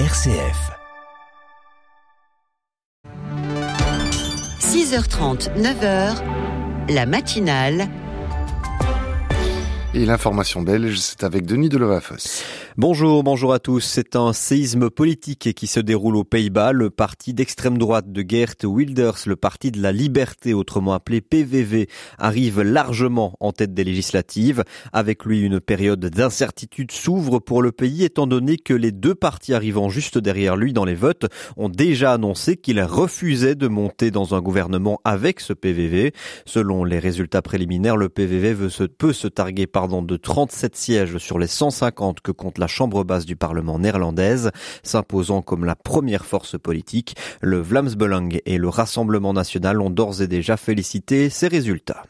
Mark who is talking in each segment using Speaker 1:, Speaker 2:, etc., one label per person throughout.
Speaker 1: RCF.
Speaker 2: 6h30, 9h, la matinale
Speaker 3: Et l'information belge, c'est avec Denis Delovafos.
Speaker 4: Bonjour, bonjour à tous. C'est un séisme politique qui se déroule aux Pays-Bas. Le parti d'extrême droite de Geert Wilders, le parti de la liberté, autrement appelé PVV, arrive largement en tête des législatives. Avec lui, une période d'incertitude s'ouvre pour le pays étant donné que les deux partis arrivant juste derrière lui dans les votes ont déjà annoncé qu'ils refusaient de monter dans un gouvernement avec ce PVV. Selon les résultats préliminaires, le PVV peut se targuer pardon, de 37 sièges sur les 150 que compte la la chambre basse du Parlement néerlandaise, s'imposant comme la première force politique. Le Vlaams et le Rassemblement national ont d'ores et déjà félicité ces résultats.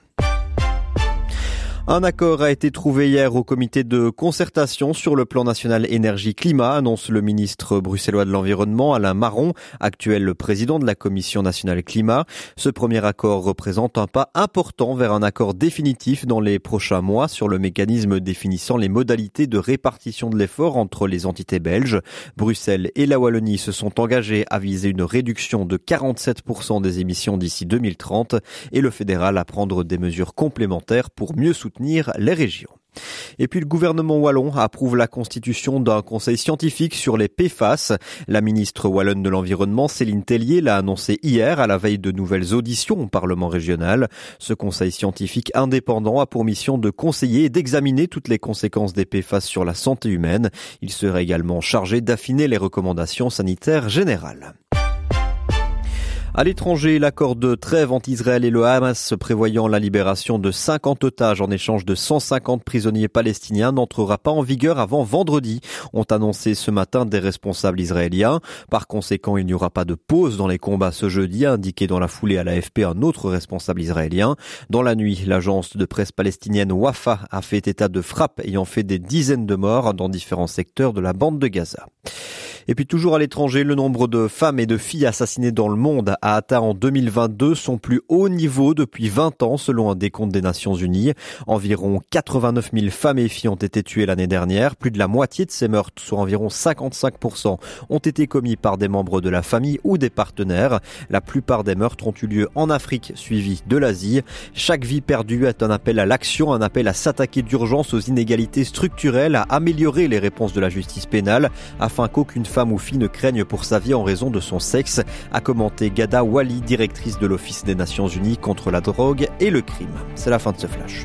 Speaker 4: Un accord a été trouvé hier au comité de concertation sur le plan national énergie-climat, annonce le ministre bruxellois de l'Environnement, Alain Marron, actuel président de la Commission nationale climat. Ce premier accord représente un pas important vers un accord définitif dans les prochains mois sur le mécanisme définissant les modalités de répartition de l'effort entre les entités belges. Bruxelles et la Wallonie se sont engagés à viser une réduction de 47% des émissions d'ici 2030 et le fédéral à prendre des mesures complémentaires pour mieux Et puis le gouvernement wallon approuve la constitution d'un conseil scientifique sur les PFAS. La ministre wallonne de l'Environnement, Céline Tellier, l'a annoncé hier à la veille de nouvelles auditions au Parlement régional. Ce conseil scientifique indépendant a pour mission de conseiller et d'examiner toutes les conséquences des PFAS sur la santé humaine. Il serait également chargé d'affiner les recommandations sanitaires générales. À l'étranger, l'accord de trêve entre Israël et le Hamas prévoyant la libération de 50 otages en échange de 150 prisonniers palestiniens n'entrera pas en vigueur avant vendredi, ont annoncé ce matin des responsables israéliens. Par conséquent, il n'y aura pas de pause dans les combats ce jeudi, a indiqué dans la foulée à l'AFP un autre responsable israélien. Dans la nuit, l'agence de presse palestinienne Wafa a fait état de frappes ayant fait des dizaines de morts dans différents secteurs de la bande de Gaza. Et puis toujours à l'étranger, le nombre de femmes et de filles assassinées dans le monde a atteint en 2022 son plus haut niveau depuis 20 ans selon un décompte des Nations Unies. Environ 89 000 femmes et filles ont été tuées l'année dernière. Plus de la moitié de ces meurtres, soit environ 55%, ont été commis par des membres de la famille ou des partenaires. La plupart des meurtres ont eu lieu en Afrique, suivi de l'Asie. Chaque vie perdue est un appel à l'action, un appel à s'attaquer d'urgence aux inégalités structurelles, à améliorer les réponses de la justice pénale afin qu'aucune femme ou fille ne craigne pour sa vie en raison de son sexe, a commenté Gada Wali, directrice de l'Office des Nations Unies contre la drogue et le crime. C'est la fin de ce flash.